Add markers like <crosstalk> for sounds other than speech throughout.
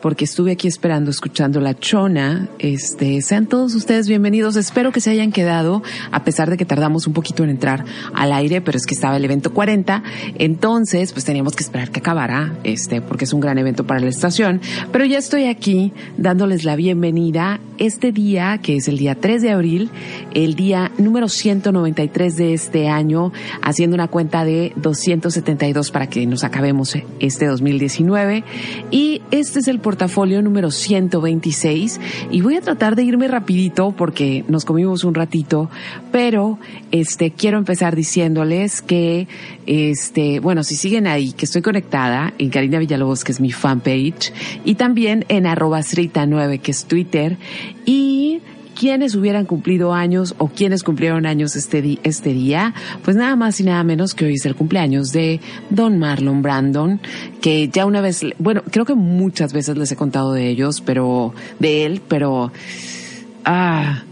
porque estuve aquí esperando, escuchando la chona. Este, sean todos ustedes bienvenidos. Espero que se hayan quedado, a pesar de que tardamos un poquito en entrar al aire, pero es que estaba el evento 40. Entonces, pues teníamos que esperar que acabara, este, porque es un gran evento para la estación. Pero ya estoy aquí dándoles la bienvenida este día, que es el día 3 de abril, el día número 193 de este año, haciendo una cuenta de 272 para que nos acabemos este 2019. Y este es el portafolio número 126 y voy a tratar de irme rapidito porque nos comimos un ratito, pero este quiero empezar diciéndoles que este, bueno, si siguen ahí, que estoy conectada en Karina Villalobos, que es mi fanpage, y también en arroba 9 que es Twitter, y quienes hubieran cumplido años o quienes cumplieron años este, este día, pues nada más y nada menos que hoy es el cumpleaños de Don Marlon Brandon, que ya una vez, bueno, creo que muchas veces les he contado de ellos, pero, de él, pero, ah,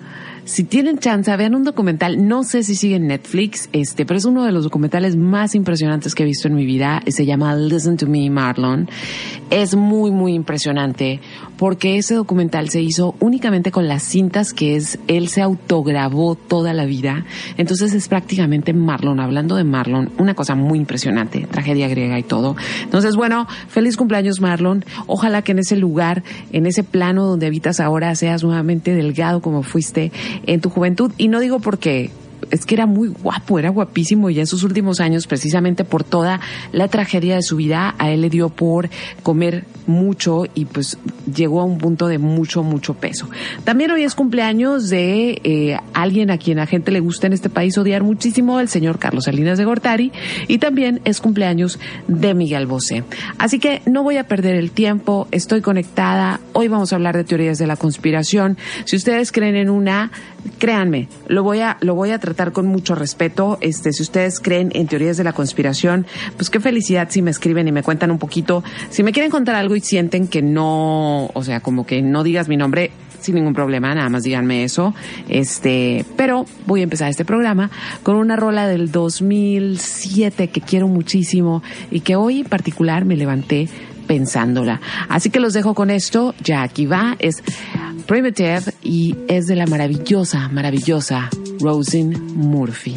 si tienen chance, vean un documental, no sé si sigue en Netflix, este, pero es uno de los documentales más impresionantes que he visto en mi vida. Se llama Listen to Me, Marlon. Es muy, muy impresionante porque ese documental se hizo únicamente con las cintas que es, él se autograbó toda la vida. Entonces es prácticamente Marlon, hablando de Marlon, una cosa muy impresionante, tragedia griega y todo. Entonces, bueno, feliz cumpleaños Marlon. Ojalá que en ese lugar, en ese plano donde habitas ahora, seas nuevamente delgado como fuiste en tu juventud. Y no digo porque es que era muy guapo, era guapísimo y en sus últimos años, precisamente por toda la tragedia de su vida, a él le dio por comer mucho y pues llegó a un punto de mucho, mucho peso. También hoy es cumpleaños de eh, alguien a quien a gente le gusta en este país odiar muchísimo, el señor Carlos Salinas de Gortari, y también es cumpleaños de Miguel Bosé. Así que no voy a perder el tiempo, estoy conectada, hoy vamos a hablar de teorías de la conspiración. Si ustedes creen en una, créanme, lo voy a, lo voy a tratar con mucho respeto. Este, si ustedes creen en teorías de la conspiración, pues qué felicidad si me escriben y me cuentan un poquito. Si me quieren contar algo y sienten que no, o sea, como que no digas mi nombre, sin ningún problema, nada más díganme eso. Este, pero voy a empezar este programa con una rola del 2007 que quiero muchísimo y que hoy en particular me levanté pensándola. Así que los dejo con esto, ya aquí va, es Primitive y es de la maravillosa, maravillosa Rosin Murphy.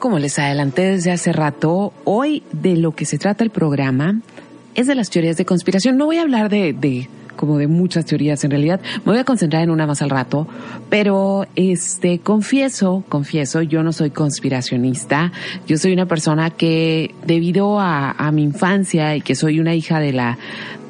Como les adelanté desde hace rato, hoy de lo que se trata el programa es de las teorías de conspiración. No voy a hablar de, de como de muchas teorías en realidad. Me voy a concentrar en una más al rato, pero este confieso, confieso, yo no soy conspiracionista. Yo soy una persona que debido a mi infancia y que soy una hija de la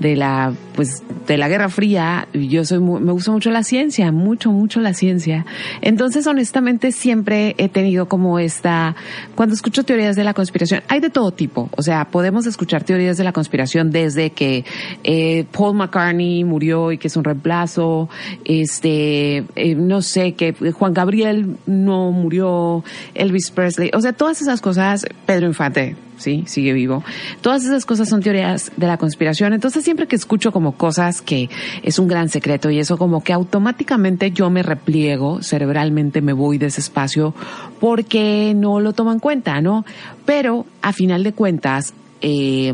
de la pues de la Guerra Fría, yo soy mu- me gusta mucho la ciencia, mucho mucho la ciencia. Entonces, honestamente siempre he tenido como esta cuando escucho teorías de la conspiración, hay de todo tipo, o sea, podemos escuchar teorías de la conspiración desde que eh, Paul McCartney murió y que es un reemplazo, este, eh, no sé, que Juan Gabriel no murió, Elvis Presley, o sea, todas esas cosas, Pedro Infante, sí, sigue vivo. Todas esas cosas son teorías de la conspiración. Entonces siempre que escucho como cosas que es un gran secreto y eso como que automáticamente yo me repliego, cerebralmente me voy de ese espacio porque no lo tomo en cuenta, ¿no? Pero a final de cuentas, eh,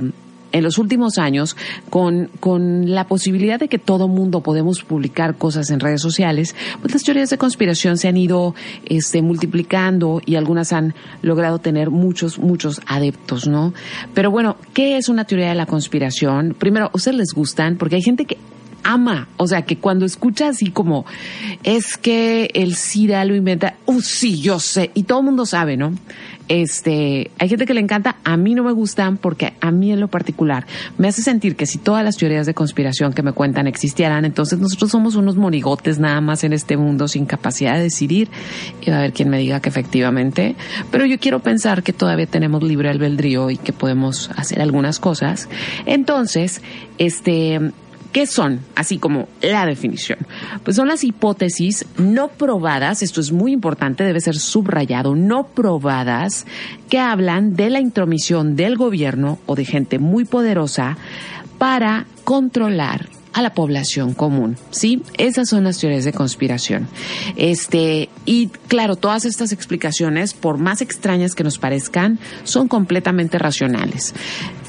en los últimos años, con, con la posibilidad de que todo mundo podemos publicar cosas en redes sociales, pues las teorías de conspiración se han ido este, multiplicando y algunas han logrado tener muchos, muchos adeptos, ¿no? Pero bueno, ¿qué es una teoría de la conspiración? Primero, ¿a ustedes les gustan? Porque hay gente que ama, o sea, que cuando escucha así como, es que el SIDA lo inventa, uh, sí, yo sé, y todo el mundo sabe, ¿no? Este, hay gente que le encanta, a mí no me gustan porque a mí en lo particular me hace sentir que si todas las teorías de conspiración que me cuentan existieran, entonces nosotros somos unos monigotes nada más en este mundo sin capacidad de decidir y va a haber quien me diga que efectivamente, pero yo quiero pensar que todavía tenemos libre albedrío y que podemos hacer algunas cosas. Entonces, este, ¿Qué son? Así como la definición. Pues son las hipótesis no probadas, esto es muy importante, debe ser subrayado, no probadas, que hablan de la intromisión del gobierno o de gente muy poderosa para controlar a la población común, ¿sí? Esas son las teorías de conspiración. Este, y claro, todas estas explicaciones, por más extrañas que nos parezcan, son completamente racionales.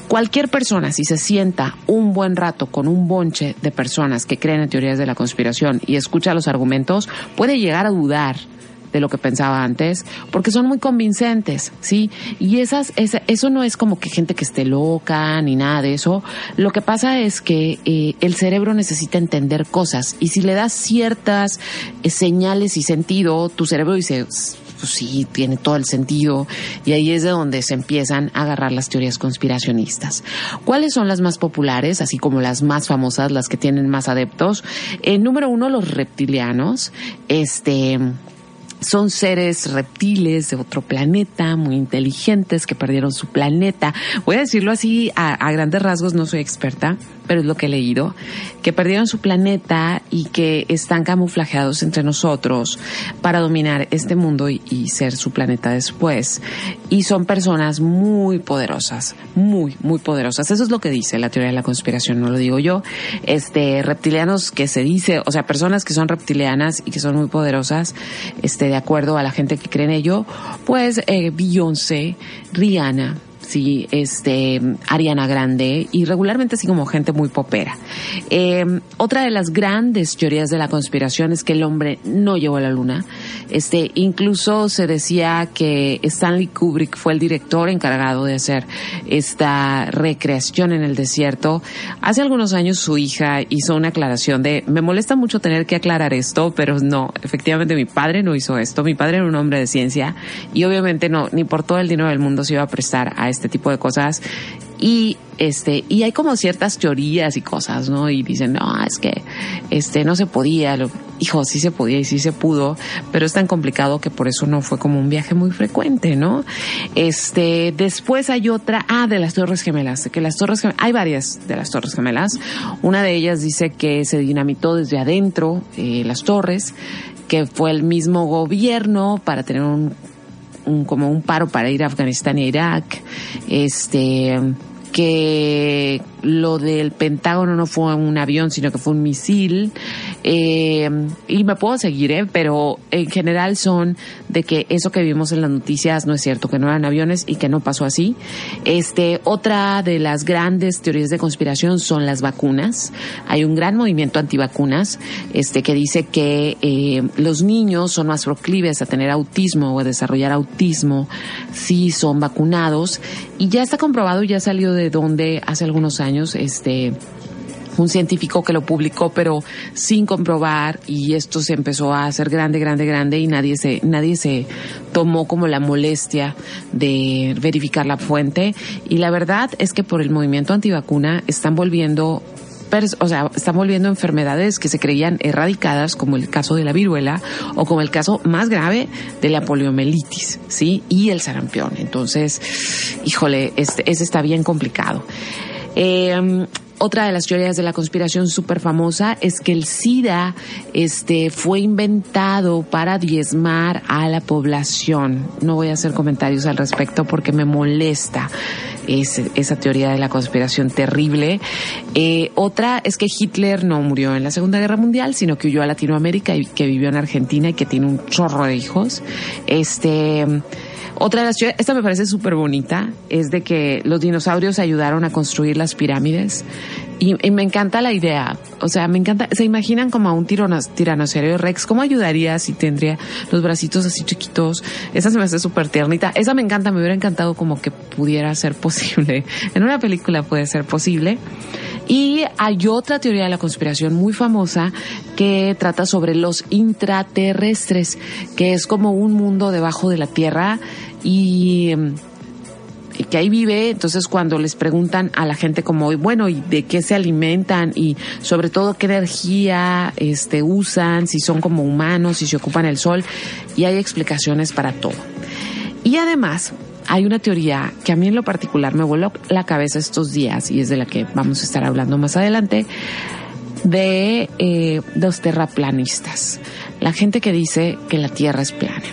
Cualquier persona, si se sienta un buen rato con un bonche de personas que creen en teorías de la conspiración y escucha los argumentos, puede llegar a dudar de lo que pensaba antes, porque son muy convincentes, ¿sí? Y esas, eso no es como que gente que esté loca ni nada de eso. Lo que pasa es que eh, el cerebro necesita entender cosas y si le das ciertas eh, señales y sentido, tu cerebro dice, pues sí, tiene todo el sentido. Y ahí es de donde se empiezan a agarrar las teorías conspiracionistas. ¿Cuáles son las más populares, así como las más famosas, las que tienen más adeptos? Eh, número uno, los reptilianos. Este, son seres reptiles de otro planeta, muy inteligentes, que perdieron su planeta. Voy a decirlo así a, grandes rasgos, no soy experta, pero es lo que he leído, que perdieron su planeta y que están camuflajeados entre nosotros para dominar este mundo y, ser su planeta después. Y son personas muy poderosas, muy, muy poderosas. Eso es lo que dice la teoría de la conspiración, no lo digo yo. Este, reptilianos que se dice, o sea, personas que son reptilianas y que son muy poderosas, este, de acuerdo a la gente que cree en ello, pues eh, Beyoncé, Rihanna, sí, este, Ariana Grande y regularmente así como gente muy popera. Eh, otra de las grandes teorías de la conspiración es que el hombre no llegó a la luna. Este, incluso se decía que Stanley Kubrick fue el director encargado de hacer esta recreación en el desierto. Hace algunos años su hija hizo una aclaración de, me molesta mucho tener que aclarar esto, pero no, efectivamente mi padre no hizo esto. Mi padre era un hombre de ciencia y obviamente no, ni por todo el dinero del mundo se iba a prestar a este tipo de cosas. Y este y hay como ciertas teorías y cosas no y dicen no es que este no se podía lo, hijo sí se podía y sí se pudo pero es tan complicado que por eso no fue como un viaje muy frecuente no este después hay otra ah de las torres gemelas que las torres hay varias de las torres gemelas. Una de ellas dice que se dinamitó desde adentro eh, las torres que fue el mismo gobierno para tener un un, como un paro para ir a Afganistán e Irak, este, que lo del Pentágono no fue un avión, sino que fue un misil. Eh, y me puedo seguir, ¿eh? pero en general son de que eso que vimos en las noticias no es cierto, que no eran aviones y que no pasó así. Este, otra de las grandes teorías de conspiración son las vacunas. Hay un gran movimiento antivacunas este, que dice que eh, los niños son más proclives a tener autismo o a desarrollar autismo si son vacunados. Y ya está comprobado, ya salió de donde hace algunos años este, un científico que lo publicó pero sin comprobar y esto se empezó a hacer grande, grande, grande y nadie se, nadie se tomó como la molestia de verificar la fuente y la verdad es que por el movimiento antivacuna están volviendo o sea, están volviendo enfermedades que se creían erradicadas, como el caso de la viruela o como el caso más grave de la poliomielitis, ¿sí? Y el sarampión. Entonces, híjole, este, ese está bien complicado. Eh, otra de las teorías de la conspiración súper famosa es que el SIDA este, fue inventado para diezmar a la población. No voy a hacer comentarios al respecto porque me molesta esa teoría de la conspiración terrible. Eh, otra es que Hitler no murió en la Segunda Guerra Mundial, sino que huyó a Latinoamérica y que vivió en Argentina y que tiene un chorro de hijos. Este otra de las esta me parece súper bonita, es de que los dinosaurios ayudaron a construir las pirámides. Y, me encanta la idea. O sea, me encanta. ¿Se imaginan como a un tiranosaurio rex? ¿Cómo ayudaría si tendría los bracitos así chiquitos? Esa se me hace súper tiernita. Esa me encanta. Me hubiera encantado como que pudiera ser posible. <laughs> En una película puede ser posible. Y hay otra teoría de la conspiración muy famosa que trata sobre los intraterrestres, que es como un mundo debajo de la Tierra y em, y ahí vive, entonces cuando les preguntan a la gente como, bueno, ¿y de qué se alimentan? Y sobre todo qué energía este, usan, si son como humanos, si se ocupan el sol, y hay explicaciones para todo. Y además, hay una teoría que a mí en lo particular me voló la cabeza estos días, y es de la que vamos a estar hablando más adelante, de eh, los terraplanistas. La gente que dice que la Tierra es plana.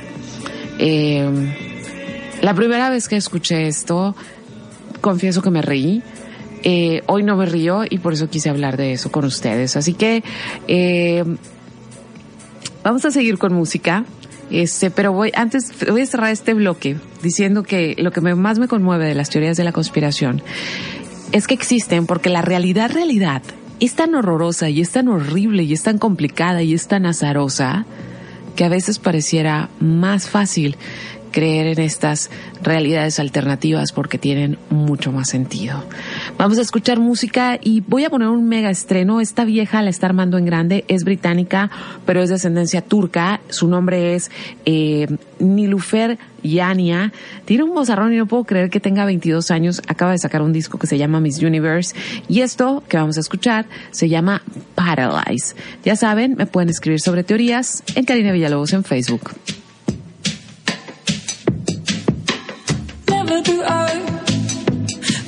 Eh, la primera vez que escuché esto, confieso que me reí. Eh, hoy no me río y por eso quise hablar de eso con ustedes. Así que eh, vamos a seguir con música. Este, pero voy, antes voy a cerrar este bloque diciendo que lo que más me conmueve de las teorías de la conspiración es que existen porque la realidad, realidad, es tan horrorosa y es tan horrible y es tan complicada y es tan azarosa que a veces pareciera más fácil creer en estas realidades alternativas porque tienen mucho más sentido. Vamos a escuchar música y voy a poner un mega estreno. Esta vieja la está armando en grande, es británica, pero es de ascendencia turca. Su nombre es eh, Nilufer Yania. Tiene un bozarrón y no puedo creer que tenga 22 años. Acaba de sacar un disco que se llama Miss Universe. Y esto que vamos a escuchar se llama Paralyze. Ya saben, me pueden escribir sobre teorías en Karina Villalobos en Facebook. Never do I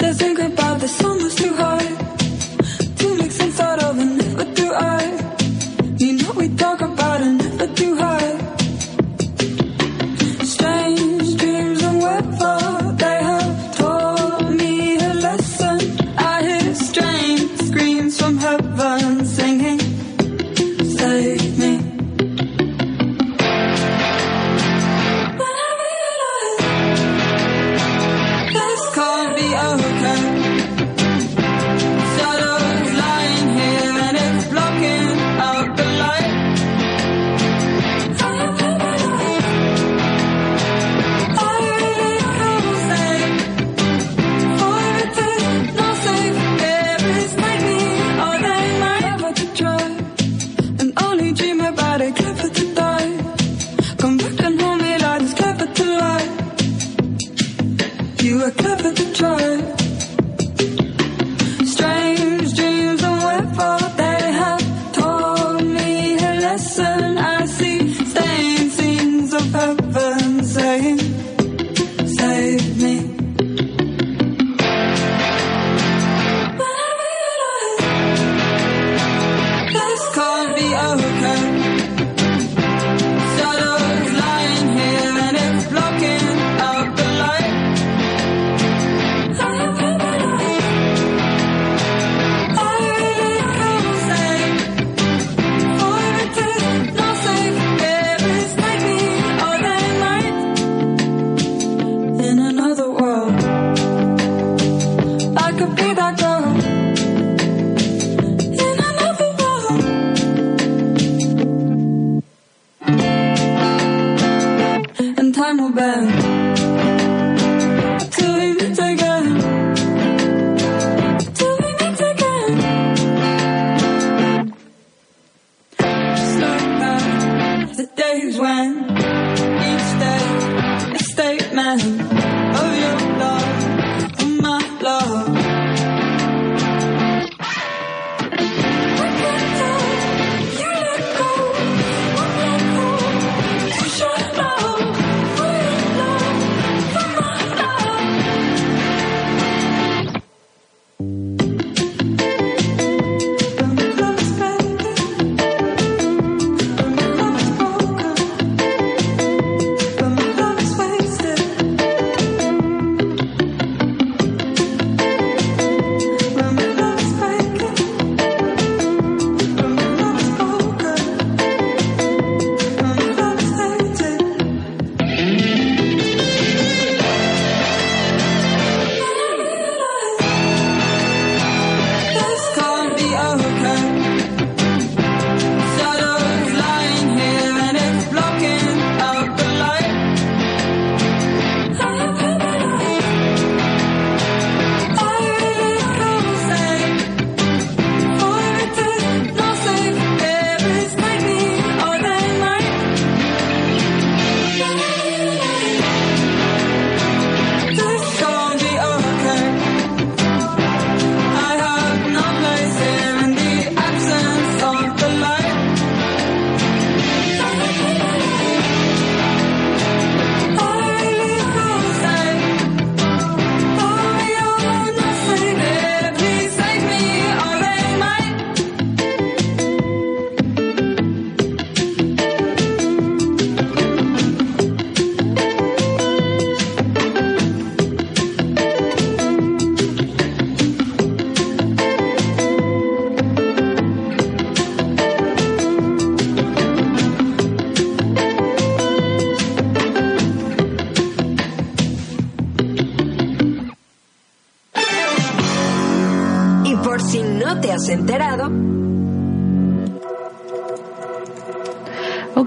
Let's think about the was too high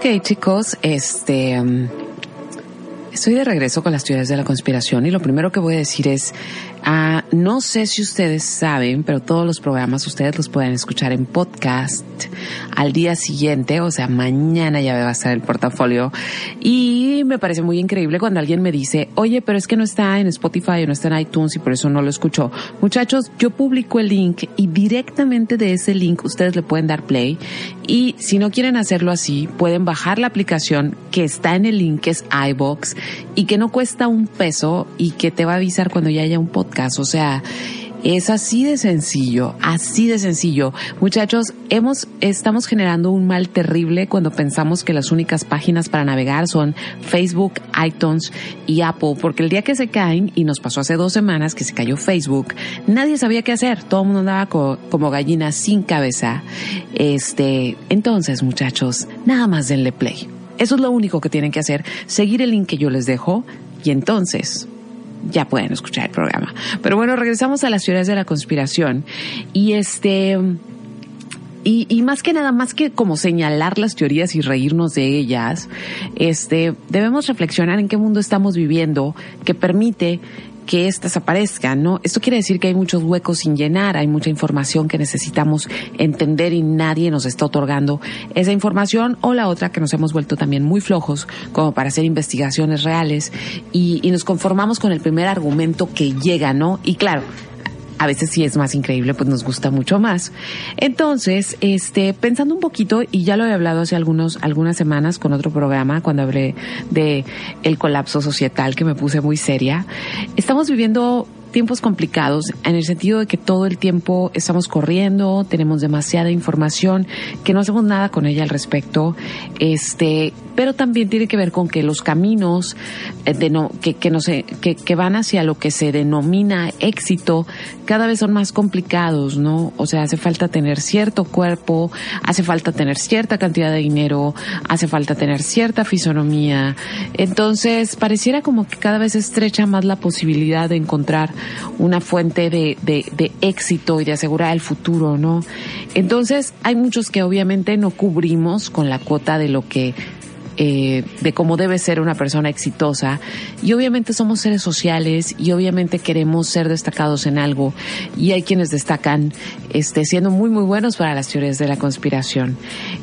Chicos, este. um, Estoy de regreso con las teorías de la conspiración y lo primero que voy a decir es, ah, no sé si ustedes saben, pero todos los programas ustedes los pueden escuchar en podcast al día siguiente, o sea, mañana ya va a estar el portafolio y me parece muy increíble cuando alguien me dice, oye, pero es que no está en Spotify o no está en iTunes y por eso no lo escucho. Muchachos, yo publico el link y directamente de ese link ustedes le pueden dar play y si no quieren hacerlo así, pueden bajar la aplicación que está en el link, que es iBox y que no cuesta un peso y que te va a avisar cuando ya haya un podcast. O sea, es así de sencillo, así de sencillo. Muchachos, hemos, estamos generando un mal terrible cuando pensamos que las únicas páginas para navegar son Facebook, iTunes y Apple, porque el día que se caen, y nos pasó hace dos semanas que se cayó Facebook, nadie sabía qué hacer, todo el mundo andaba co- como gallina sin cabeza. Este, entonces, muchachos, nada más denle play. Eso es lo único que tienen que hacer, seguir el link que yo les dejo y entonces ya pueden escuchar el programa. Pero bueno, regresamos a las teorías de la conspiración y este y, y más que nada, más que como señalar las teorías y reírnos de ellas, este, debemos reflexionar en qué mundo estamos viviendo que permite que éstas aparezcan, ¿no? Esto quiere decir que hay muchos huecos sin llenar, hay mucha información que necesitamos entender y nadie nos está otorgando esa información o la otra que nos hemos vuelto también muy flojos como para hacer investigaciones reales y, y nos conformamos con el primer argumento que llega, ¿no? Y claro, a veces sí es más increíble, pues nos gusta mucho más. Entonces, este, pensando un poquito, y ya lo he hablado hace algunos, algunas semanas con otro programa, cuando hablé de el colapso societal, que me puse muy seria, estamos viviendo tiempos complicados en el sentido de que todo el tiempo estamos corriendo, tenemos demasiada información, que no hacemos nada con ella al respecto, este, pero también tiene que ver con que los caminos eh, de no, que, que, no que, que van hacia lo que se denomina éxito cada vez son más complicados, ¿no? O sea, hace falta tener cierto cuerpo, hace falta tener cierta cantidad de dinero, hace falta tener cierta fisonomía. Entonces, pareciera como que cada vez estrecha más la posibilidad de encontrar una fuente de, de, de éxito y de asegurar el futuro, ¿no? Entonces, hay muchos que obviamente no cubrimos con la cuota de lo que eh, de cómo debe ser una persona exitosa. Y obviamente somos seres sociales y obviamente queremos ser destacados en algo. Y hay quienes destacan este siendo muy muy buenos para las teorías de la conspiración.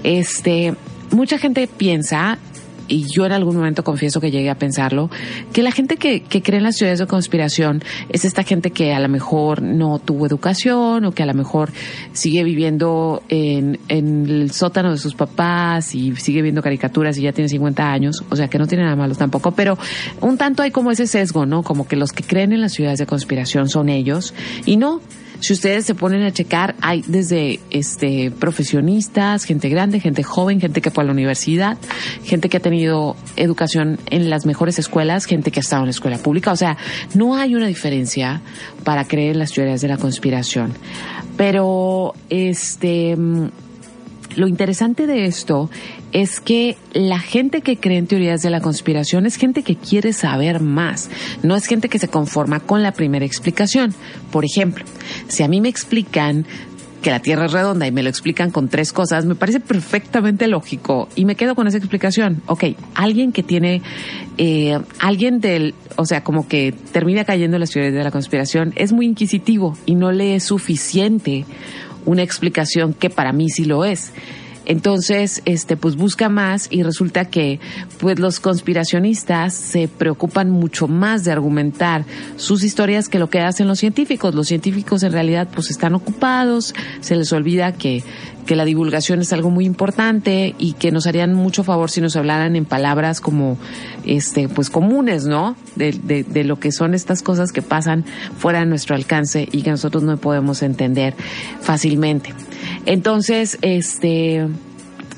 Este mucha gente piensa y yo en algún momento confieso que llegué a pensarlo, que la gente que, que cree en las teorías de conspiración es esta gente que a lo mejor no tuvo educación o que a lo mejor sigue viviendo en, en el sótano de sus papás y sigue viendo caricaturas y ya tiene 50 años, o sea que no tiene nada malo tampoco, pero un tanto hay como ese sesgo, ¿no? Como que los que creen en las teorías de conspiración son ellos y no, si ustedes se ponen a checar, hay desde este profesionistas, gente grande, gente joven, gente que fue a la universidad, gente que ha tenido educación en las mejores escuelas, gente que ha estado en la escuela pública. O sea, no hay una diferencia para creer en las teorías de la conspiración. Pero este mm, lo interesante de esto es que la gente que cree en teorías de la conspiración es gente que quiere saber más, no es gente que se conforma con la primera explicación. Por ejemplo, si a mí me explican que la Tierra es redonda y me lo explican con tres cosas, me parece perfectamente lógico y me quedo con esa explicación. Ok, alguien que tiene, eh, alguien del, o sea, como que termina cayendo en las teorías de la conspiración, es muy inquisitivo y no le es suficiente una explicación que para mí sí lo es. Entonces, este, pues busca más y resulta que, pues los conspiracionistas se preocupan mucho más de argumentar sus historias que lo que hacen los científicos. Los científicos en realidad, pues están ocupados, se les olvida que, que la divulgación es algo muy importante y que nos harían mucho favor si nos hablaran en palabras como, este, pues comunes, ¿no? De, de, de lo que son estas cosas que pasan fuera de nuestro alcance y que nosotros no podemos entender fácilmente. Entonces, este,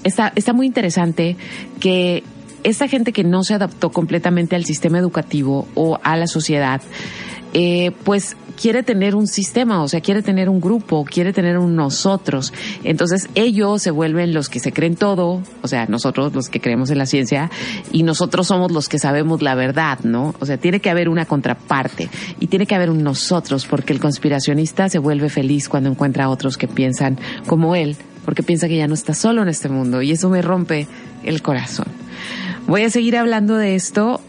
está, está muy interesante que esta gente que no se adaptó completamente al sistema educativo o a la sociedad, eh, pues quiere tener un sistema, o sea, quiere tener un grupo, quiere tener un nosotros. Entonces ellos se vuelven los que se creen todo, o sea, nosotros los que creemos en la ciencia, y nosotros somos los que sabemos la verdad, ¿no? O sea, tiene que haber una contraparte y tiene que haber un nosotros, porque el conspiracionista se vuelve feliz cuando encuentra a otros que piensan como él, porque piensa que ya no está solo en este mundo, y eso me rompe el corazón. Voy a seguir hablando de esto,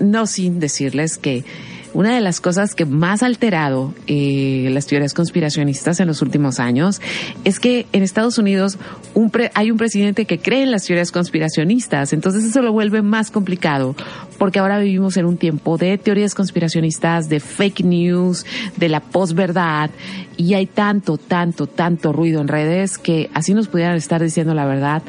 no sin decirles que una de las cosas que más ha alterado eh, las teorías conspiracionistas en los últimos años es que en Estados Unidos un hay un presidente que cree en las teorías conspiracionistas, entonces eso lo vuelve más complicado porque ahora vivimos en un tiempo de teorías conspiracionistas, de fake news, de la posverdad y hay tanto, tanto, tanto ruido en redes que así nos pudieran estar diciendo la verdad,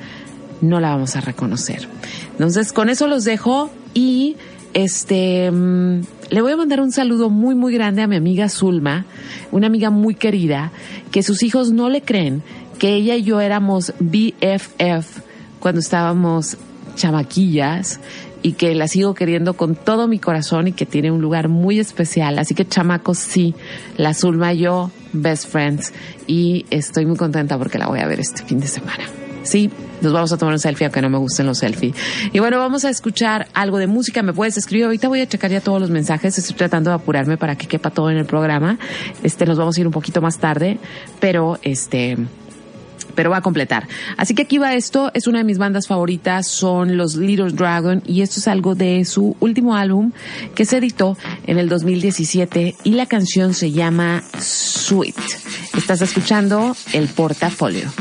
no la vamos a reconocer. Entonces, con eso los dejo y este, mm, le voy a mandar un saludo muy, muy grande a mi amiga Zulma, una amiga muy querida, que sus hijos no le creen que ella y yo éramos BFF cuando estábamos chamaquillas y que la sigo queriendo con todo mi corazón y que tiene un lugar muy especial. Así que chamacos, sí, la Zulma y yo, best friends, y estoy muy contenta porque la voy a ver este fin de semana. Sí, nos vamos a tomar un selfie aunque no me gusten los selfies. Y bueno, vamos a escuchar algo de música. Me puedes escribir. Ahorita voy a checar ya todos los mensajes. Estoy tratando de apurarme para que quepa todo en el programa. Este, nos vamos a ir un poquito más tarde, pero este, pero va a completar. Así que aquí va esto, es una de mis bandas favoritas, son los Little Dragon y esto es algo de su último álbum que se editó en el 2017 y la canción se llama Sweet. Estás escuchando el portafolio.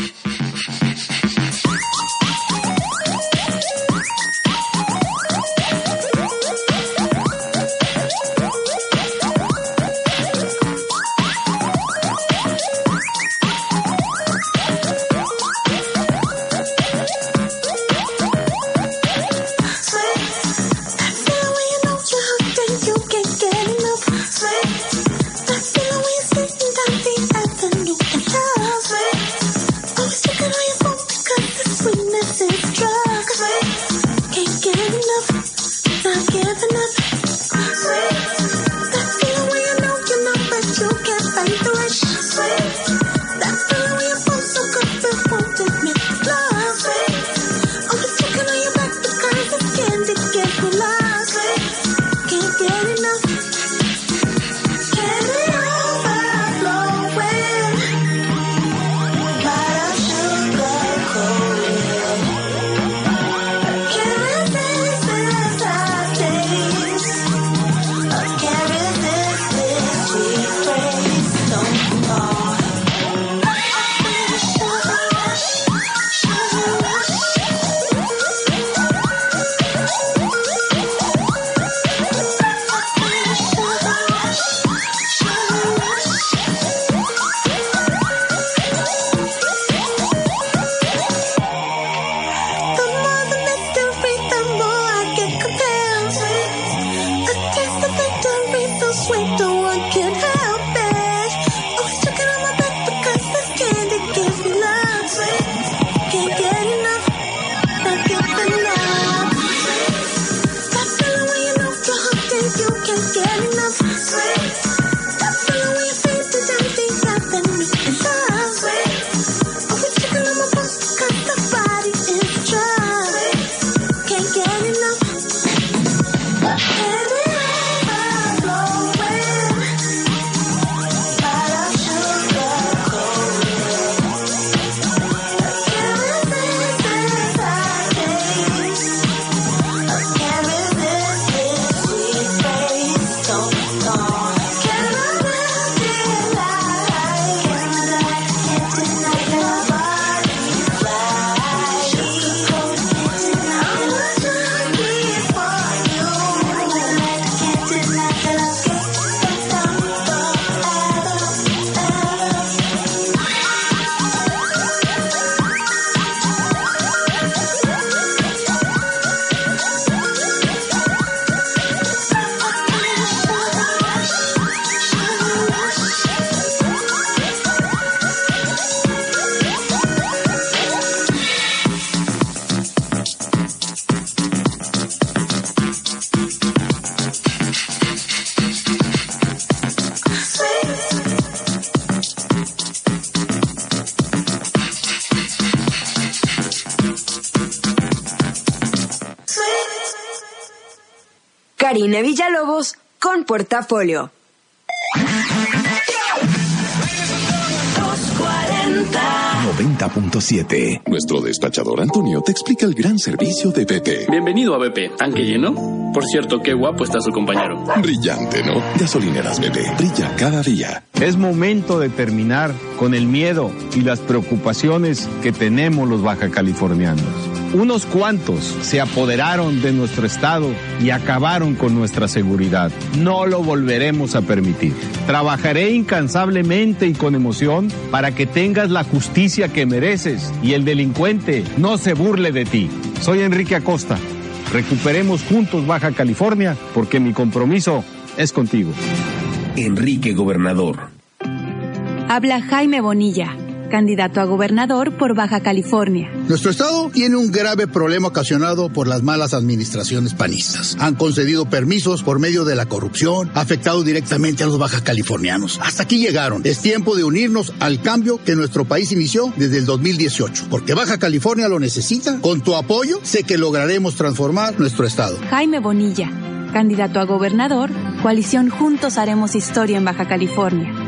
Portafolio. 90.7. Nuestro despachador Antonio te explica el gran servicio de BP. Bienvenido a BP. ¿Tanque lleno? Por cierto, qué guapo está su compañero. Brillante, ¿no? Gasolineras BP. Brilla cada día. Es momento de terminar con el miedo y las preocupaciones que tenemos los baja californianos. Unos cuantos se apoderaron de nuestro estado y acabaron con nuestra seguridad. No lo volveremos a permitir. Trabajaré incansablemente y con emoción para que tengas la justicia que mereces y el delincuente no se burle de ti. Soy Enrique Acosta. Recuperemos juntos Baja California porque mi compromiso es contigo. Enrique Gobernador. Habla Jaime Bonilla candidato a gobernador por Baja California. Nuestro estado tiene un grave problema ocasionado por las malas administraciones panistas. Han concedido permisos por medio de la corrupción, afectado directamente a los baja californianos. Hasta aquí llegaron. Es tiempo de unirnos al cambio que nuestro país inició desde el 2018, porque Baja California lo necesita. Con tu apoyo, sé que lograremos transformar nuestro estado. Jaime Bonilla, candidato a gobernador, coalición Juntos Haremos Historia en Baja California.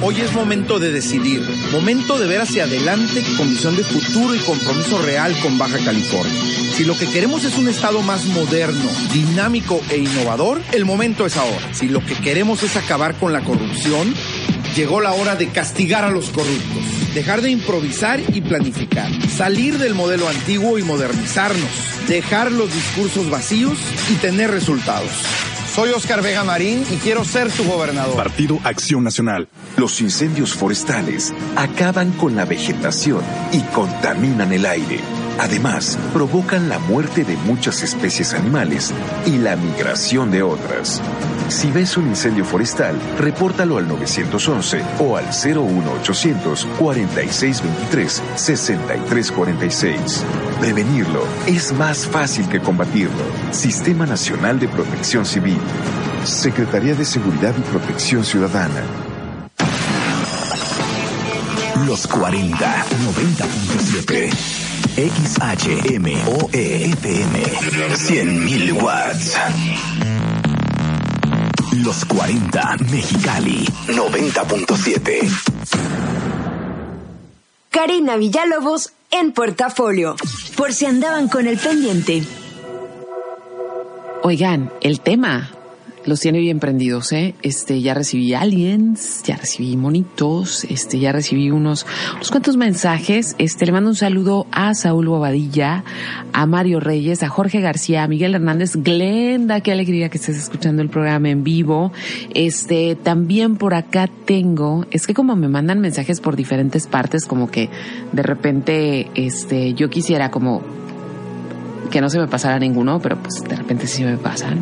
Hoy es momento de decidir, momento de ver hacia adelante con visión de futuro y compromiso real con Baja California. Si lo que queremos es un estado más moderno, dinámico e innovador, el momento es ahora. Si lo que queremos es acabar con la corrupción, llegó la hora de castigar a los corruptos, dejar de improvisar y planificar, salir del modelo antiguo y modernizarnos, dejar los discursos vacíos y tener resultados. Soy Oscar Vega Marín y quiero ser tu gobernador. Partido Acción Nacional. Los incendios forestales acaban con la vegetación y contaminan el aire. Además, provocan la muerte de muchas especies animales y la migración de otras. Si ves un incendio forestal, repórtalo al 911 o al 01800 4623 6346. Prevenirlo es más fácil que combatirlo. Sistema Nacional de Protección Civil. Secretaría de Seguridad y Protección Ciudadana. Los 40 90.7 XHMOE FM 100.000 watts. Los 40 Mexicali 90.7 Karina Villalobos en Portafolio. Por si andaban con el pendiente. Oigan, el tema los tiene bien prendidos, ¿eh? Este, ya recibí aliens, ya recibí monitos, este, ya recibí unos, unos cuantos mensajes. Este, le mando un saludo a Saúl Bobadilla, a Mario Reyes, a Jorge García, a Miguel Hernández, Glenda, qué alegría que estés escuchando el programa en vivo. Este, también por acá tengo, es que como me mandan mensajes por diferentes partes, como que de repente, este, yo quisiera como que no se me pasara ninguno, pero pues de repente sí me pasan.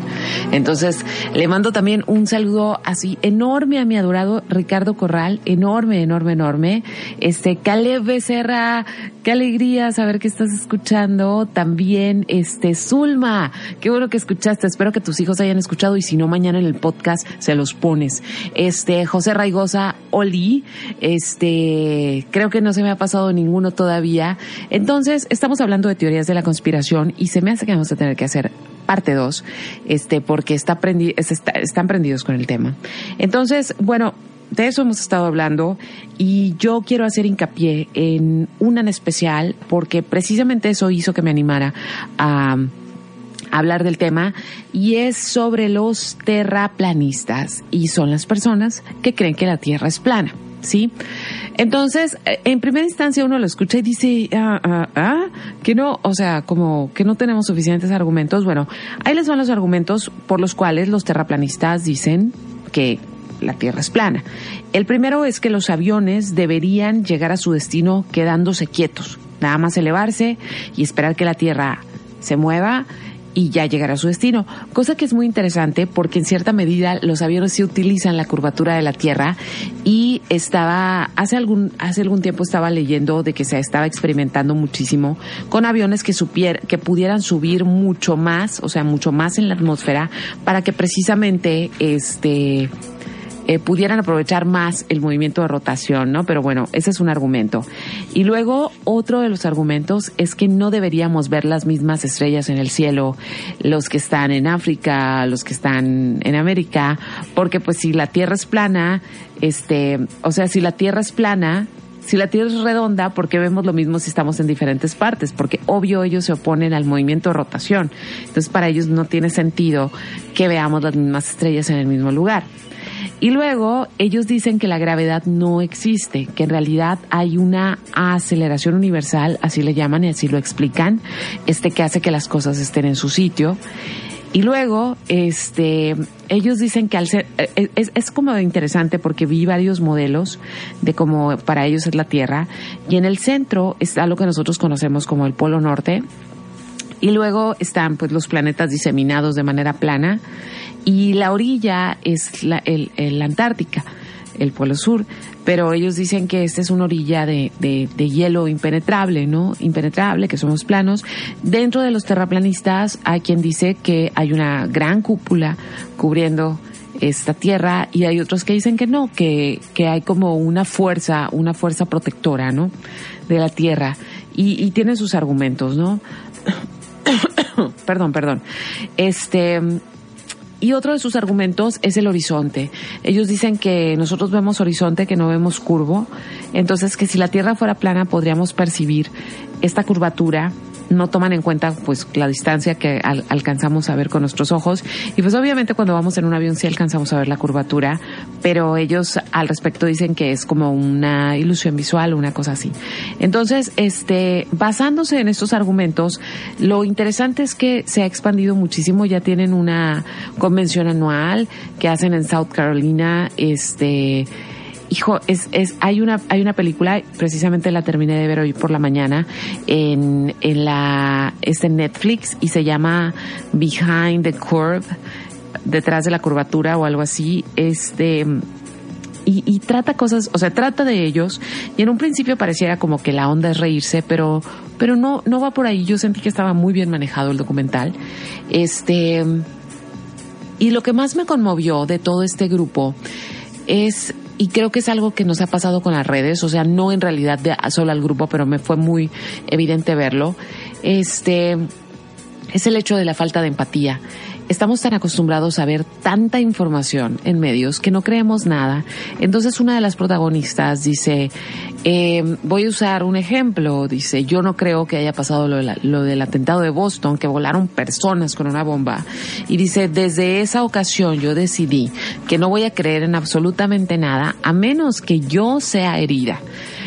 Entonces, le mando también un saludo así enorme a mi adorado Ricardo Corral, enorme, enorme, enorme. Este, Caleb Becerra, qué alegría saber que estás escuchando. También, este, Zulma, qué bueno que escuchaste. Espero que tus hijos hayan escuchado y si no, mañana en el podcast se los pones. Este, José Raigosa, Oli, este, creo que no se me ha pasado ninguno todavía. Entonces, estamos hablando de teorías de la conspiración y se me hace que vamos a tener que hacer parte 2, este, porque está prendi está, están prendidos con el tema. Entonces, bueno, de eso hemos estado hablando y yo quiero hacer hincapié en una en especial porque precisamente eso hizo que me animara a hablar del tema y es sobre los terraplanistas y son las personas que creen que la Tierra es plana. ¿Sí? Entonces, eh, en primera instancia uno lo escucha y dice, ah, ah, ah, que no, o sea, como que no tenemos suficientes argumentos. Bueno, ahí les van los argumentos por los cuales los terraplanistas dicen que la Tierra es plana. El primero es que los aviones deberían llegar a su destino quedándose quietos, nada más elevarse y esperar que la Tierra se mueva y ya llegará a su destino. Cosa que es muy interesante porque en cierta medida los aviones sí utilizan la curvatura de la Tierra y estaba, hace algún, hace algún tiempo estaba leyendo de que se estaba experimentando muchísimo con aviones que supier, que pudieran subir mucho más, o sea, mucho más en la atmósfera para que precisamente este, eh, pudieran aprovechar más el movimiento de rotación, ¿no? Pero bueno, ese es un argumento. Y luego otro de los argumentos es que no deberíamos ver las mismas estrellas en el cielo, los que están en África, los que están en América, porque pues si la Tierra es plana, este, o sea, si la Tierra es plana, si la Tierra es redonda, ¿por qué vemos lo mismo si estamos en diferentes partes? Porque obvio ellos se oponen al movimiento de rotación. Entonces para ellos no tiene sentido que veamos las mismas estrellas en el mismo lugar. Y luego ellos dicen que la gravedad no existe, que en realidad hay una aceleración universal, así le llaman y así lo explican, este que hace que las cosas estén en su sitio. Y luego, este, ellos dicen que al ser, eh, es, es como interesante porque vi varios modelos de cómo para ellos es la Tierra, y en el centro está lo que nosotros conocemos como el Polo Norte, y luego están pues los planetas diseminados de manera plana, y la orilla es la, el, el Antártica, el Polo Sur, pero ellos dicen que esta es una orilla de, de, de, hielo impenetrable, ¿no? Impenetrable, que somos planos. Dentro de los terraplanistas hay quien dice que hay una gran cúpula cubriendo esta tierra y hay otros que dicen que no, que, que hay como una fuerza, una fuerza protectora, ¿no? De la tierra. Y, y tienen sus argumentos, ¿no? <coughs> perdón, perdón. Este, y otro de sus argumentos es el horizonte. Ellos dicen que nosotros vemos horizonte, que no vemos curvo. Entonces, que si la Tierra fuera plana, podríamos percibir esta curvatura no toman en cuenta pues la distancia que al, alcanzamos a ver con nuestros ojos y pues obviamente cuando vamos en un avión sí alcanzamos a ver la curvatura pero ellos al respecto dicen que es como una ilusión visual una cosa así. Entonces este basándose en estos argumentos lo interesante es que se ha expandido muchísimo. Ya tienen una convención anual que hacen en South Carolina este hijo, es, es, hay una, hay una película, precisamente la terminé de ver hoy por la mañana, en, en la, es en Netflix y se llama Behind the Curve, detrás de la curvatura o algo así, este, y, trata cosas, o sea, trata de ellos, y en un principio pareciera como que la onda es reírse, pero, pero no, no va por ahí. Yo sentí que estaba muy bien manejado el documental. Este, y lo que más me conmovió de todo este grupo es y creo que es algo que nos ha pasado con las redes, o sea, no en realidad de solo al grupo, pero me fue muy evidente verlo. Este es el hecho de la falta de empatía. Estamos tan acostumbrados a ver tanta información en medios que no creemos nada. Entonces una de las protagonistas dice, eh, voy a usar un ejemplo, dice, yo no creo que haya pasado lo, de la, lo, del atentado de Boston, que volaron personas con una bomba. Y dice, desde esa ocasión yo decidí que no voy a creer en absolutamente nada a menos que yo sea herida.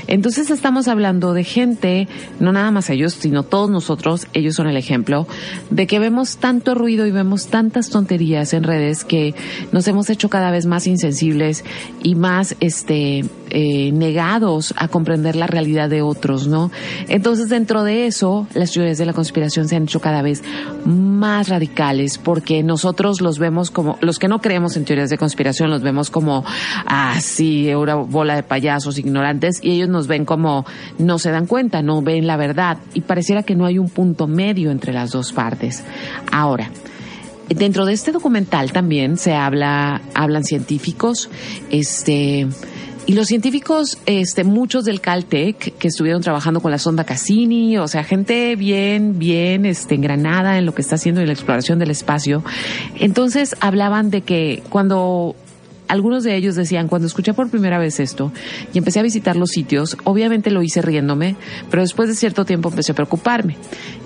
Entonces estamos hablando de gente, no nada más ellos, sino todos nosotros, ellos son el ejemplo, de que vemos tanto ruido y vemos tantas tonterías en redes que nos hemos hecho cada vez más insensibles y más este eh, negados a comprender la realidad de otros, ¿no? Entonces dentro de eso, las teorías de la conspiración se han hecho cada vez más radicales porque nosotros los vemos como, los que no creemos en teorías de conspiración los vemos como así, ah, una bola de payasos ignorantes y ellos nos ven como no se dan cuenta, no ven la verdad y pareciera que no hay un punto medio entre las dos partes. Ahora, dentro de este documental también se habla, hablan científicos, este, y los científicos, este, muchos del Caltech que estuvieron trabajando con la sonda Cassini, o sea, gente bien, bien, este, engranada en lo que está haciendo en la exploración del espacio. Entonces hablaban de que cuando algunos de ellos decían, cuando escuché por primera vez esto y empecé a visitar los sitios, obviamente lo hice riéndome, pero después de cierto tiempo empecé a preocuparme.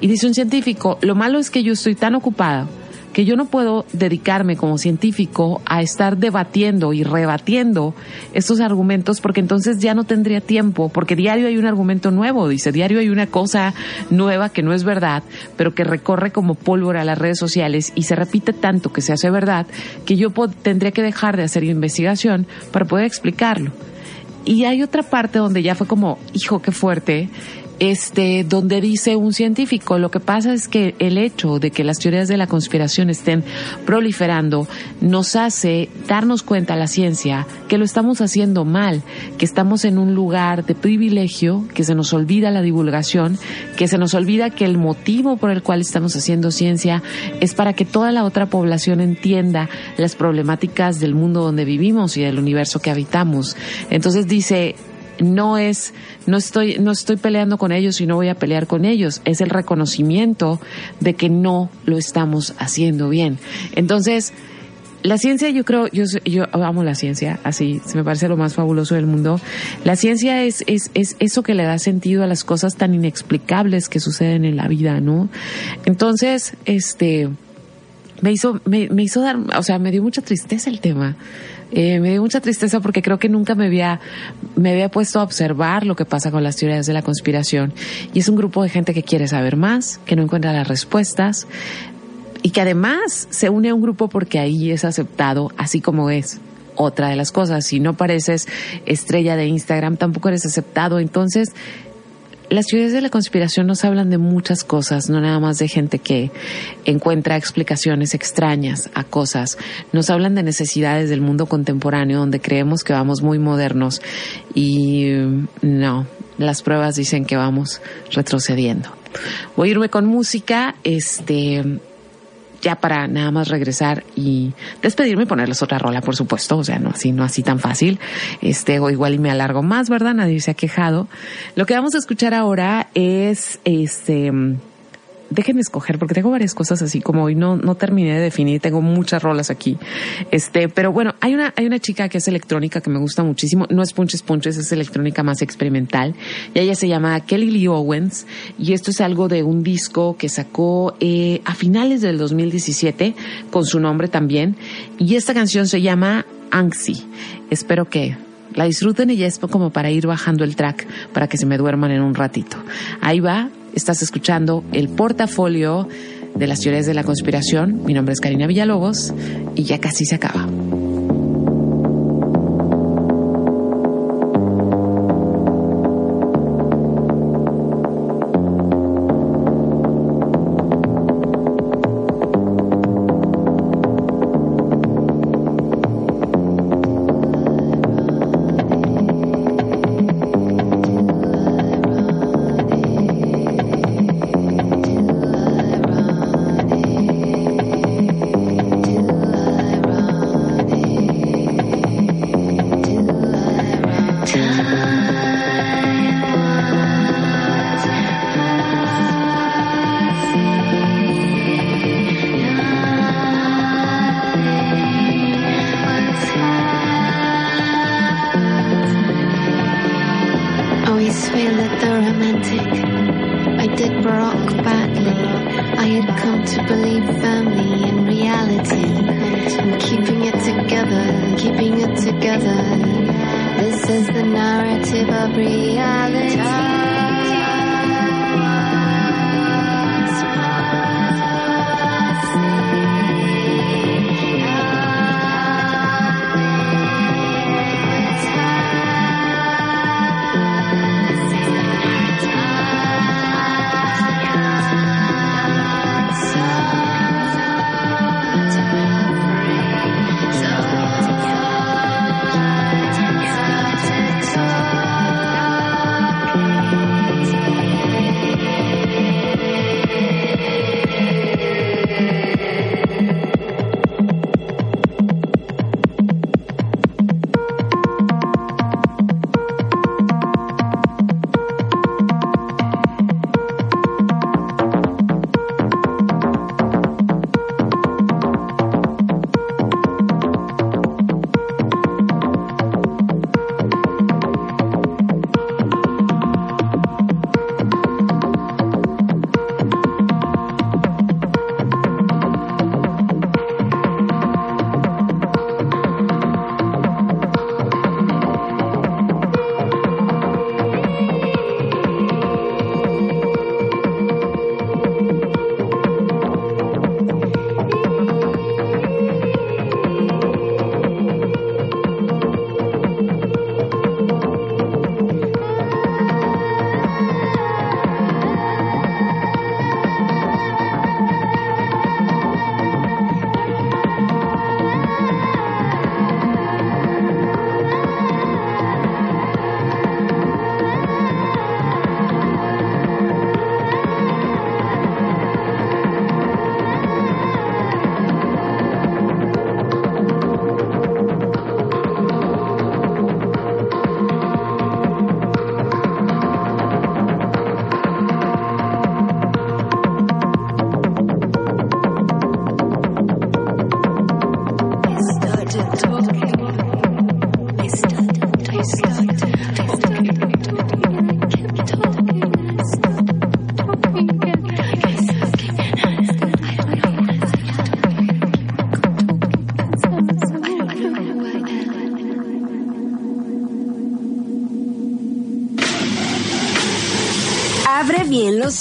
Y dice un científico, lo malo es que yo estoy tan ocupado que yo no puedo dedicarme como científico a estar debatiendo y rebatiendo estos argumentos porque entonces ya no tendría tiempo, porque diario hay un argumento nuevo, dice, diario hay una cosa nueva que no es verdad, pero que recorre como pólvora las redes sociales y se repite tanto que se hace verdad que yo tendría que dejar de hacer investigación para poder explicarlo. Y hay otra parte donde ya fue como, hijo, qué fuerte, este, donde dice un científico, lo que pasa es que el hecho de que las teorías de la conspiración estén proliferando nos hace darnos cuenta la ciencia que lo estamos haciendo mal, que estamos en un lugar de privilegio, que se nos olvida la divulgación, que se nos olvida que el motivo por el cual estamos haciendo ciencia es para que toda la otra población entienda las problemáticas del mundo donde vivimos y del universo que habitamos. Entonces dice, no es, no estoy, no estoy peleando con ellos y no voy a pelear con ellos. Es el reconocimiento de que no lo estamos haciendo bien. Entonces, la ciencia, yo creo, yo, yo amo la ciencia, así, se me parece lo más fabuloso del mundo. La ciencia es, es, es eso que le da sentido a las cosas tan inexplicables que suceden en la vida, ¿no? Entonces, este, me hizo, me, me hizo dar, o sea, me dio mucha tristeza el tema. Eh, me dio mucha tristeza porque creo que nunca me había, me había puesto a observar lo que pasa con las teorías de la conspiración. Y es un grupo de gente que quiere saber más, que no encuentra las respuestas y que además se une a un grupo porque ahí es aceptado así como es. Otra de las cosas, si no pareces estrella de Instagram, tampoco eres aceptado. Entonces, las teorías de la conspiración nos hablan de muchas cosas, no nada más de gente que encuentra explicaciones extrañas a cosas. Nos hablan de necesidades del mundo contemporáneo donde creemos que vamos muy modernos y no, las pruebas dicen que vamos retrocediendo. Voy a irme con música, este ya para nada más regresar y despedirme y ponerles otra rola, por supuesto, o sea, no así, no así tan fácil, este, o igual y me alargo más, ¿verdad? Nadie se ha quejado. Lo que vamos a escuchar ahora es, este, déjenme escoger porque tengo varias cosas así como hoy no, no terminé de definir, tengo muchas rolas aquí. Este, pero bueno, hay una, hay una chica que es electrónica que me gusta muchísimo, no es punches punches, es electrónica más experimental y ella se llama Kelly Lee Owens y esto es algo de un disco que sacó eh, a finales del 2017 con su nombre también y esta canción se llama Anxi. Espero que la disfruten y ya es como para ir bajando el track para que se me duerman en un ratito. Ahí va, Estás escuchando el portafolio de las teorías de la conspiración. Mi nombre es Karina Villalobos y ya casi se acaba.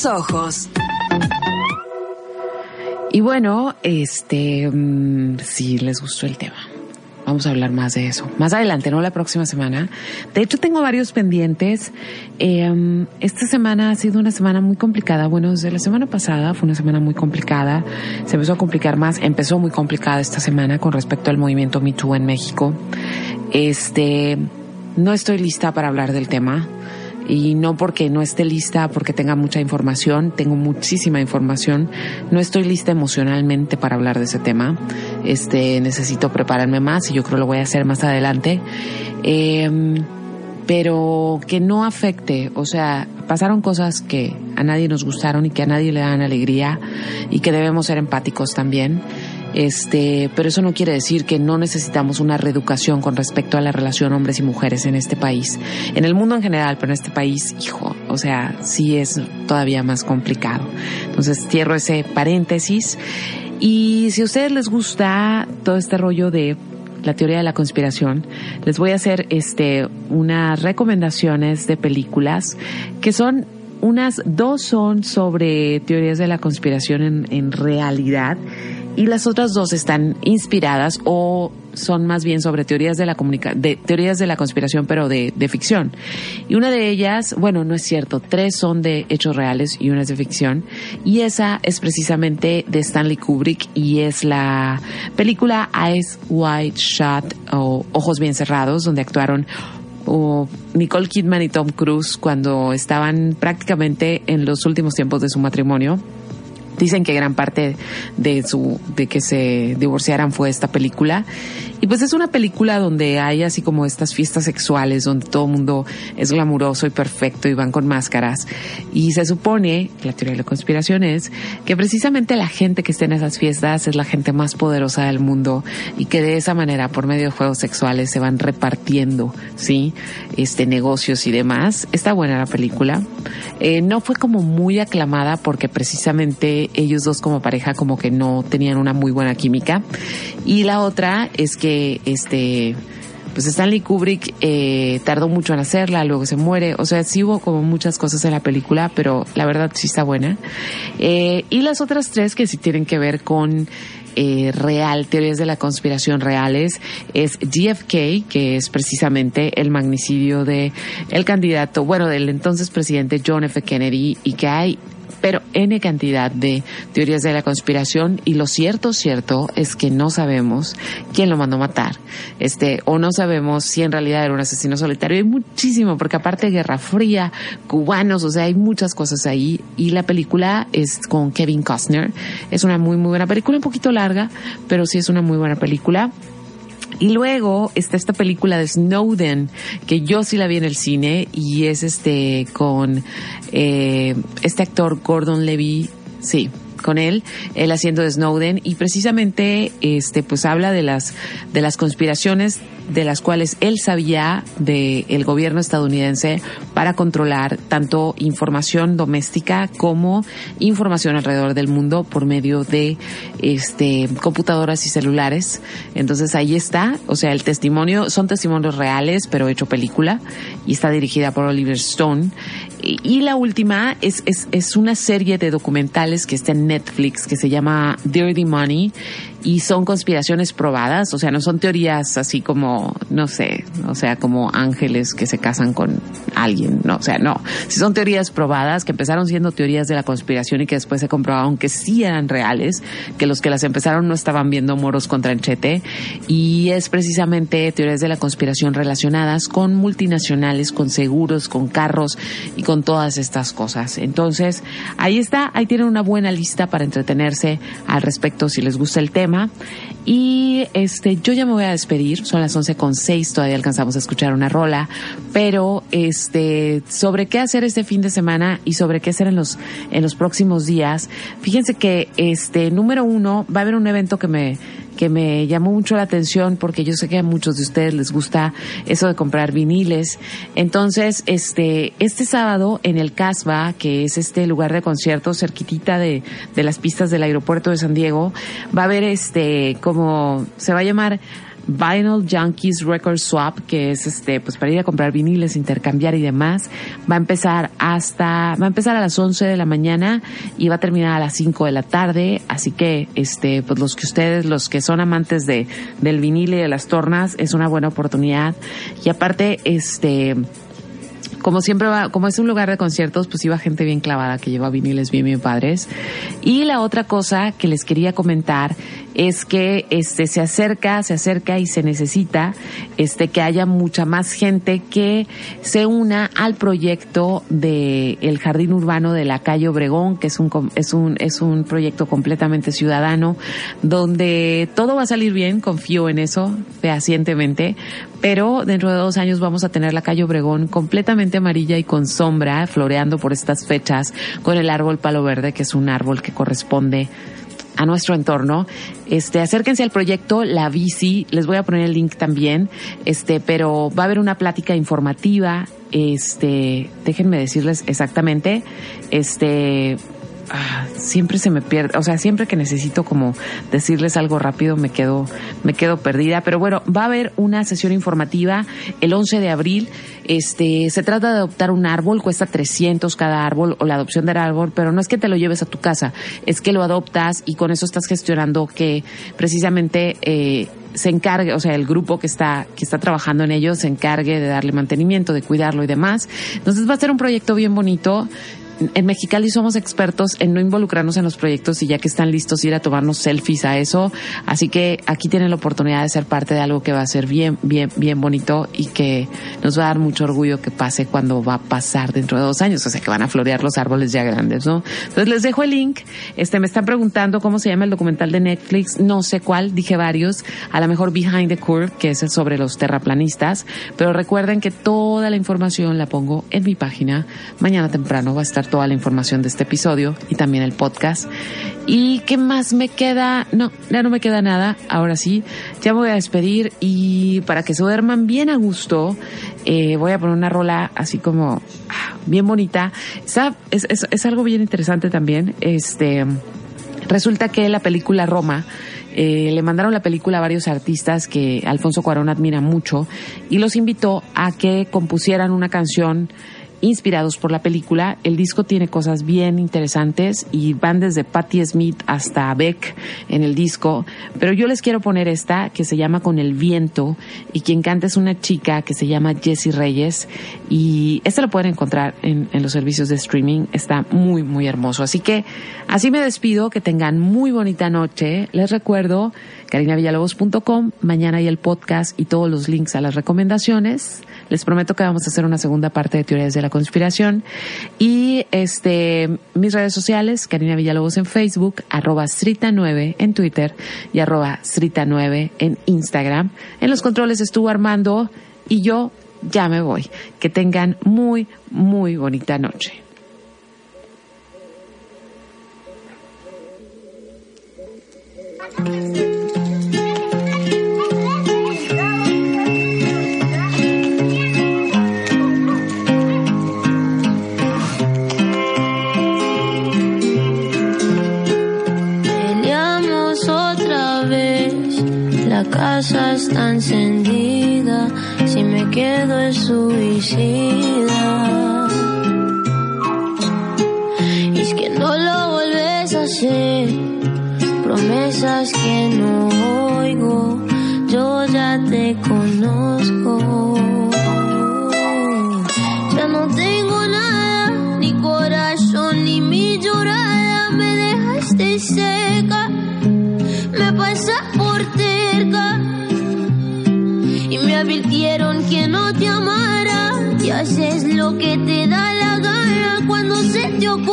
Ojos. Y bueno, este, mm, si les gustó el tema. Vamos a hablar más de eso. Más adelante, no la próxima semana. De hecho, tengo varios pendientes. Eh, esta semana ha sido una semana muy complicada. Bueno, desde la semana pasada fue una semana muy complicada. Se empezó a complicar más. Empezó muy complicada esta semana con respecto al movimiento Me Too en México. Este, no estoy lista para hablar del tema y no porque no esté lista, porque tenga mucha información, tengo muchísima información, no estoy lista emocionalmente para hablar de ese tema, este, necesito prepararme más y yo creo lo voy a hacer más adelante, eh, pero que no afecte, o sea, pasaron cosas que a nadie nos gustaron y que a nadie le dan alegría y que debemos ser empáticos también. Este, pero eso no quiere decir que no necesitamos una reeducación con respecto a la relación hombres y mujeres en este país. En el mundo en general, pero en este país, hijo, o sea, sí es todavía más complicado. Entonces, cierro ese paréntesis. Y si a ustedes les gusta todo este rollo de la teoría de la conspiración, les voy a hacer este unas recomendaciones de películas que son unas dos son sobre teorías de la conspiración en, en realidad y las otras dos están inspiradas o son más bien sobre teorías de la comunica de teorías de la conspiración pero de, de ficción y una de ellas bueno no es cierto tres son de hechos reales y una es de ficción y esa es precisamente de Stanley Kubrick y es la película Eyes Wide Shut o Ojos Bien Cerrados donde actuaron Nicole Kidman y Tom Cruise cuando estaban prácticamente en los últimos tiempos de su matrimonio. Dicen que gran parte de su de que se divorciaran fue esta película y pues es una película donde hay así como estas fiestas sexuales donde todo el mundo es glamuroso y perfecto y van con máscaras y se supone, la teoría de la conspiración es que precisamente la gente que está en esas fiestas es la gente más poderosa del mundo y que de esa manera por medio de juegos sexuales se van repartiendo, sí, este negocios y demás. Está buena la película. Eh, no fue como muy aclamada porque precisamente ellos dos como pareja como que no tenían una muy buena química. Y la otra es que este pues Stanley Kubrick eh, tardó mucho en hacerla, luego se muere, o sea, sí hubo como muchas cosas en la película, pero la verdad sí está buena. Eh, y las otras tres que sí tienen que ver con eh, real, teorías de la conspiración reales, es GFK, que es precisamente el magnicidio de el candidato, bueno, del entonces presidente John F. Kennedy, y que hay pero N cantidad de teorías de la conspiración y lo cierto, cierto es que no sabemos quién lo mandó matar, este, o no sabemos si en realidad era un asesino solitario. Hay muchísimo, porque aparte Guerra Fría, cubanos, o sea, hay muchas cosas ahí y la película es con Kevin Costner. Es una muy, muy buena película, un poquito larga, pero sí es una muy buena película. Y luego está esta película de Snowden, que yo sí la vi en el cine, y es este con eh, este actor Gordon Levy, sí, con él, él haciendo de Snowden, y precisamente este pues habla de las de las conspiraciones de las cuales él sabía del el gobierno estadounidense para controlar tanto información doméstica como información alrededor del mundo por medio de este computadoras y celulares. Entonces ahí está, o sea, el testimonio son testimonios reales, pero hecho película y está dirigida por Oliver Stone. Y, y la última es, es, es una serie de documentales que está en Netflix que se llama Dirty Money y son conspiraciones probadas, o sea, no son teorías así como, no sé, o sea, como ángeles que se casan con alguien, no, o sea, no. Si son teorías probadas, que empezaron siendo teorías de la conspiración y que después se comprobaron que sí eran reales, que los que las empezaron no estaban viendo moros contra enchete, y es precisamente teorías de la conspiración relacionadas con multinacionales, con seguros, con carros y con todas estas cosas. Entonces, ahí está, ahí tienen una buena lista para entretenerse al respecto si les gusta el tema. Y este, yo ya me voy a despedir, son las once con seis, todavía alcanzamos a escuchar una rola, pero este, sobre qué hacer este fin de semana y sobre qué hacer en los, en los próximos días, fíjense que este, número uno, va a haber un evento que me, que me llamó mucho la atención porque yo sé que a muchos de ustedes les gusta eso de comprar viniles. Entonces, este, este sábado en el Casbah, que es este lugar de conciertos cerquitita de, de las pistas del aeropuerto de San Diego, va a haber este, como, se va a llamar Vinyl Junkies Record Swap, que es este, pues para ir a comprar viniles, intercambiar y demás. Va a empezar hasta, va a empezar a las 11 de la mañana y va a terminar a las 5 de la tarde. Así que, este, pues los que ustedes, los que son amantes de, del vinil y de las tornas, es una buena oportunidad. Y aparte, este, como siempre va, como es un lugar de conciertos, pues iba gente bien clavada que lleva viniles bien, bien padres. Y la otra cosa que les quería comentar es que este se acerca, se acerca y se necesita este que haya mucha más gente que se una al proyecto de el jardín urbano de la calle Obregón, que es un es un es un proyecto completamente ciudadano donde todo va a salir bien, confío en eso fehacientemente, pero dentro de dos años vamos a tener la calle Obregón completamente amarilla y con sombra, floreando por estas fechas con el árbol palo verde, que es un árbol que corresponde a nuestro entorno. Este, acérquense al proyecto La Bici, les voy a poner el link también, este, pero va a haber una plática informativa, este, déjenme decirles exactamente, este, ah, siempre se me pierde, o sea, siempre que necesito como decirles algo rápido me quedo, me quedo perdida. Pero bueno, va a haber una sesión informativa el 11 de abril. Este, se trata de adoptar un árbol, cuesta 300 cada árbol o la adopción del árbol, pero no es que te lo lleves a tu casa, es que lo adoptas y con eso estás gestionando que precisamente eh, se encargue, o sea, el grupo que está, que está trabajando en ello se encargue de darle mantenimiento, de cuidarlo y demás. Entonces va a ser un proyecto bien bonito en Mexicali somos expertos en no involucrarnos en los proyectos y ya que están listos ir a tomarnos selfies a eso. Así que aquí tienen la oportunidad de ser parte de algo que va a ser bien, bien, bien bonito y que nos va a dar mucho orgullo que pase cuando va a pasar dentro de dos años. O sea que van a florear los árboles ya grandes, ¿no? Entonces les dejo el link. Este, me están preguntando cómo se llama el documental de Netflix. No sé cuál, dije varios. A lo mejor Behind the Curve, que es sobre los terraplanistas. Pero recuerden que toda la información la pongo en mi página. Mañana temprano va a estar toda la información de este episodio y también el podcast. ¿Y qué más me queda? No, ya no me queda nada. Ahora sí, ya me voy a despedir y para que se duerman bien a gusto, eh, voy a poner una rola así como ah, bien bonita. Es, es, es algo bien interesante también. Este, resulta que la película Roma, eh, le mandaron la película a varios artistas que Alfonso Cuarón admira mucho y los invitó a que compusieran una canción inspirados por la película. El disco tiene cosas bien interesantes y van desde Patti Smith hasta Beck en el disco. Pero yo les quiero poner esta que se llama Con el Viento y quien canta es una chica que se llama Jessie Reyes y esta lo pueden encontrar en, los servicios de streaming. Está muy, muy hermoso. Así que así me despido. Que tengan muy bonita noche. Les recuerdo carinavillalobos.com. Mañana hay el podcast y todos los links a las recomendaciones. Les prometo que vamos a hacer una segunda parte de teorías de la conspiración. Y este, mis redes sociales, Karina Villalobos en Facebook, arroba Srita9 en Twitter y arroba Srita9 en Instagram. En los controles estuvo Armando y yo ya me voy. Que tengan muy, muy bonita noche. La casa está encendida, si me quedo es suicida. Y es que no lo volves a hacer, promesas que no oigo, yo ya te conozco. Ya no tengo nada, ni corazón, ni mi llorada, me dejaste seca, Y me advirtieron que no te amara, y haces lo que te da la gana cuando se te ocurre,